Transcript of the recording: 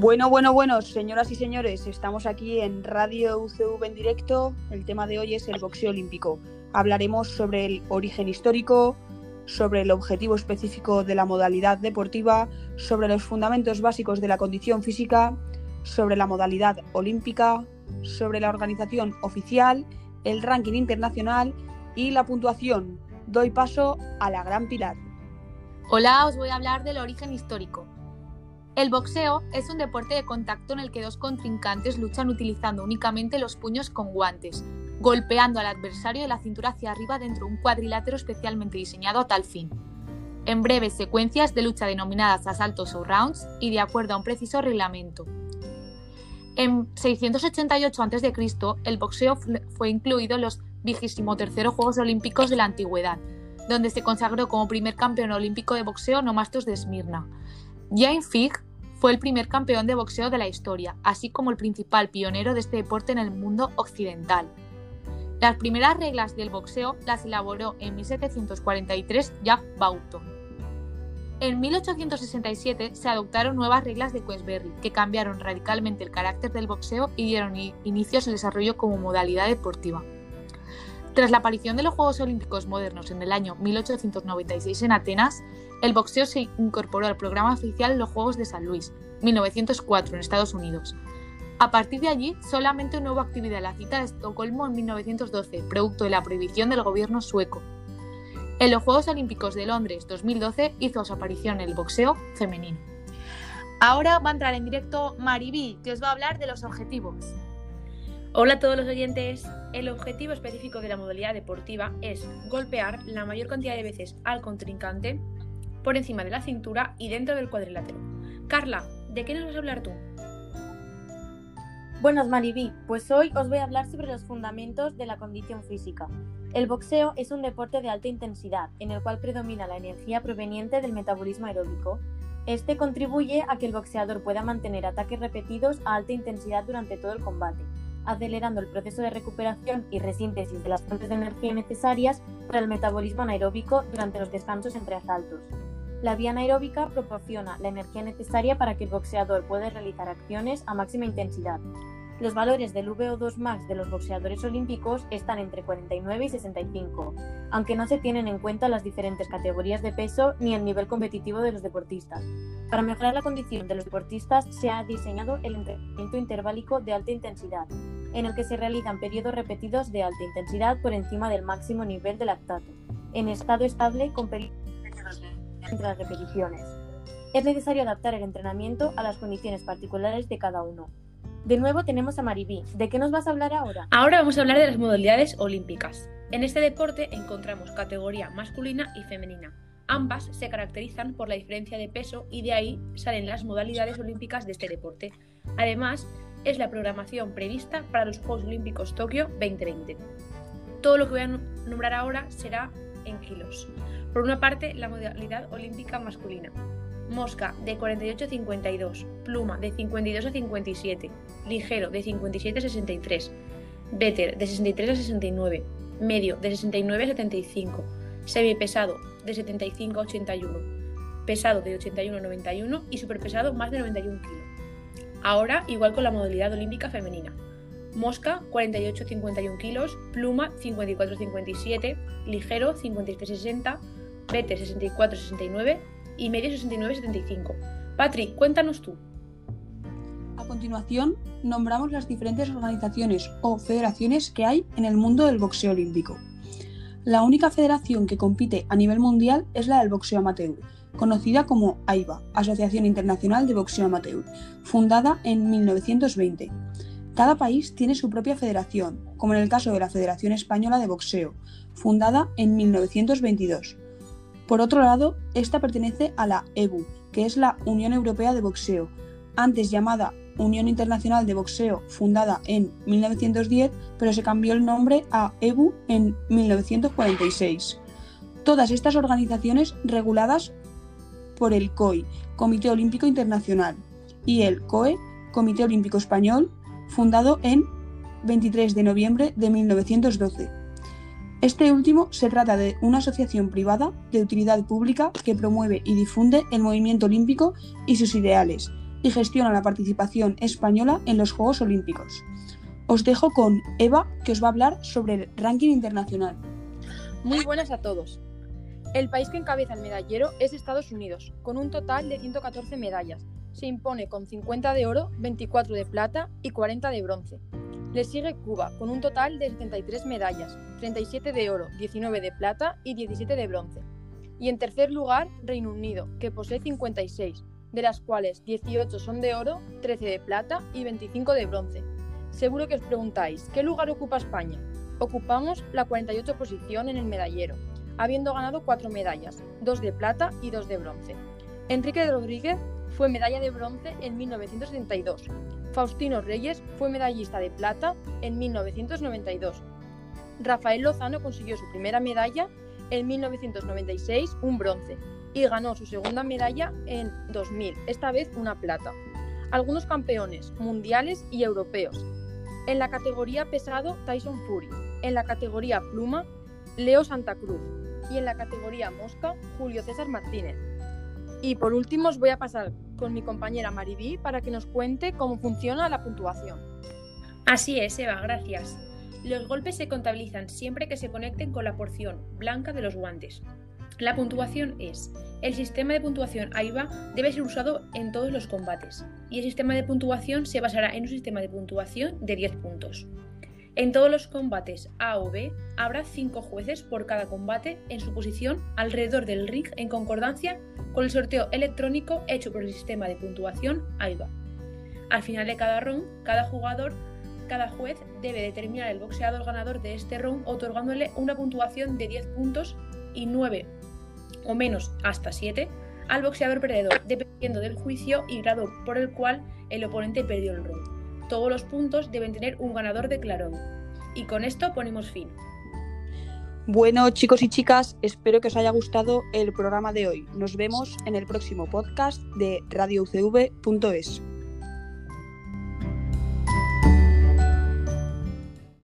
Bueno, bueno, bueno, señoras y señores, estamos aquí en Radio UCV en directo. El tema de hoy es el boxeo olímpico. Hablaremos sobre el origen histórico, sobre el objetivo específico de la modalidad deportiva, sobre los fundamentos básicos de la condición física, sobre la modalidad olímpica, sobre la organización oficial, el ranking internacional y la puntuación. Doy paso a la gran pilar. Hola, os voy a hablar del origen histórico. El boxeo es un deporte de contacto en el que dos contrincantes luchan utilizando únicamente los puños con guantes, golpeando al adversario de la cintura hacia arriba dentro de un cuadrilátero especialmente diseñado a tal fin. En breves secuencias de lucha denominadas asaltos o rounds y de acuerdo a un preciso reglamento. En 688 a.C., el boxeo fue incluido en los 23 Juegos Olímpicos de la Antigüedad, donde se consagró como primer campeón olímpico de boxeo Nomastos de Esmirna. Fig fue el primer campeón de boxeo de la historia, así como el principal pionero de este deporte en el mundo occidental. Las primeras reglas del boxeo las elaboró en 1743 Jack Boughton. En 1867 se adoptaron nuevas reglas de Queensberry, que cambiaron radicalmente el carácter del boxeo y dieron inicio a su desarrollo como modalidad deportiva. Tras la aparición de los Juegos Olímpicos modernos en el año 1896 en Atenas, el boxeo se incorporó al programa oficial los Juegos de San Luis, 1904 en Estados Unidos. A partir de allí, solamente no hubo actividad en la cita de Estocolmo en 1912, producto de la prohibición del gobierno sueco. En los Juegos Olímpicos de Londres 2012 hizo su aparición el boxeo femenino. Ahora va a entrar en directo Maribí, que os va a hablar de los objetivos. Hola a todos los oyentes. El objetivo específico de la modalidad deportiva es golpear la mayor cantidad de veces al contrincante por encima de la cintura y dentro del cuadrilátero. Carla, ¿de qué nos vas a hablar tú? Buenos Maribí, pues hoy os voy a hablar sobre los fundamentos de la condición física. El boxeo es un deporte de alta intensidad, en el cual predomina la energía proveniente del metabolismo aeróbico. Este contribuye a que el boxeador pueda mantener ataques repetidos a alta intensidad durante todo el combate, acelerando el proceso de recuperación y resíntesis de las fuentes de energía necesarias para el metabolismo anaeróbico durante los descansos entre asaltos. La vía anaeróbica proporciona la energía necesaria para que el boxeador pueda realizar acciones a máxima intensidad. Los valores del VO2 max de los boxeadores olímpicos están entre 49 y 65, aunque no se tienen en cuenta las diferentes categorías de peso ni el nivel competitivo de los deportistas. Para mejorar la condición de los deportistas se ha diseñado el entrenamiento interválico de alta intensidad, en el que se realizan periodos repetidos de alta intensidad por encima del máximo nivel de lactato, en estado estable con periodos entre las repeticiones. Es necesario adaptar el entrenamiento a las condiciones particulares de cada uno. De nuevo tenemos a Maribí. ¿De qué nos vas a hablar ahora? Ahora vamos a hablar de las modalidades olímpicas. En este deporte encontramos categoría masculina y femenina. Ambas se caracterizan por la diferencia de peso y de ahí salen las modalidades olímpicas de este deporte. Además, es la programación prevista para los Juegos Olímpicos Tokio 2020. Todo lo que voy a nombrar ahora será en kilos. Por una parte, la modalidad olímpica masculina. Mosca de 48 a 52, pluma de 52 a 57, ligero de 57 a 63, better de 63 a 69, medio de 69 a 75, semipesado de 75 a 81, pesado de 81 a 91 y superpesado más de 91 kg. Ahora igual con la modalidad olímpica femenina. Mosca 48-51 kilos, pluma 54-57, ligero 53-60, vete 64-69 y medio 69-75. Patri, cuéntanos tú. A continuación, nombramos las diferentes organizaciones o federaciones que hay en el mundo del boxeo olímpico. La única federación que compite a nivel mundial es la del boxeo amateur, conocida como AIBA, Asociación Internacional de Boxeo Amateur, fundada en 1920. Cada país tiene su propia federación, como en el caso de la Federación Española de Boxeo, fundada en 1922. Por otro lado, esta pertenece a la EBU, que es la Unión Europea de Boxeo, antes llamada Unión Internacional de Boxeo, fundada en 1910, pero se cambió el nombre a EBU en 1946. Todas estas organizaciones reguladas por el COI, Comité Olímpico Internacional, y el COE, Comité Olímpico Español, fundado en 23 de noviembre de 1912. Este último se trata de una asociación privada de utilidad pública que promueve y difunde el movimiento olímpico y sus ideales, y gestiona la participación española en los Juegos Olímpicos. Os dejo con Eva, que os va a hablar sobre el ranking internacional. Muy buenas a todos. El país que encabeza el medallero es Estados Unidos, con un total de 114 medallas. Se impone con 50 de oro, 24 de plata y 40 de bronce. Le sigue Cuba, con un total de 73 medallas, 37 de oro, 19 de plata y 17 de bronce. Y en tercer lugar, Reino Unido, que posee 56, de las cuales 18 son de oro, 13 de plata y 25 de bronce. Seguro que os preguntáis, ¿qué lugar ocupa España? Ocupamos la 48 posición en el medallero, habiendo ganado cuatro medallas, dos de plata y dos de bronce. Enrique Rodríguez fue medalla de bronce en 1972. Faustino Reyes fue medallista de plata en 1992. Rafael Lozano consiguió su primera medalla en 1996, un bronce, y ganó su segunda medalla en 2000, esta vez una plata. Algunos campeones mundiales y europeos. En la categoría pesado, Tyson Fury. En la categoría pluma, Leo Santa Cruz. Y en la categoría mosca, Julio César Martínez. Y por último os voy a pasar con mi compañera Maribí para que nos cuente cómo funciona la puntuación. Así es, Eva, gracias. Los golpes se contabilizan siempre que se conecten con la porción blanca de los guantes. La puntuación es, el sistema de puntuación AIBA debe ser usado en todos los combates y el sistema de puntuación se basará en un sistema de puntuación de 10 puntos. En todos los combates A o B habrá 5 jueces por cada combate en su posición alrededor del ring en concordancia con el sorteo electrónico hecho por el sistema de puntuación AIBA. Al final de cada round, cada jugador, cada juez debe determinar el boxeador ganador de este round otorgándole una puntuación de 10 puntos y 9 o menos hasta 7 al boxeador perdedor, dependiendo del juicio y grado por el cual el oponente perdió el round. Todos los puntos deben tener un ganador declarado. Y con esto ponemos fin. Bueno, chicos y chicas, espero que os haya gustado el programa de hoy. Nos vemos en el próximo podcast de radioucv.es.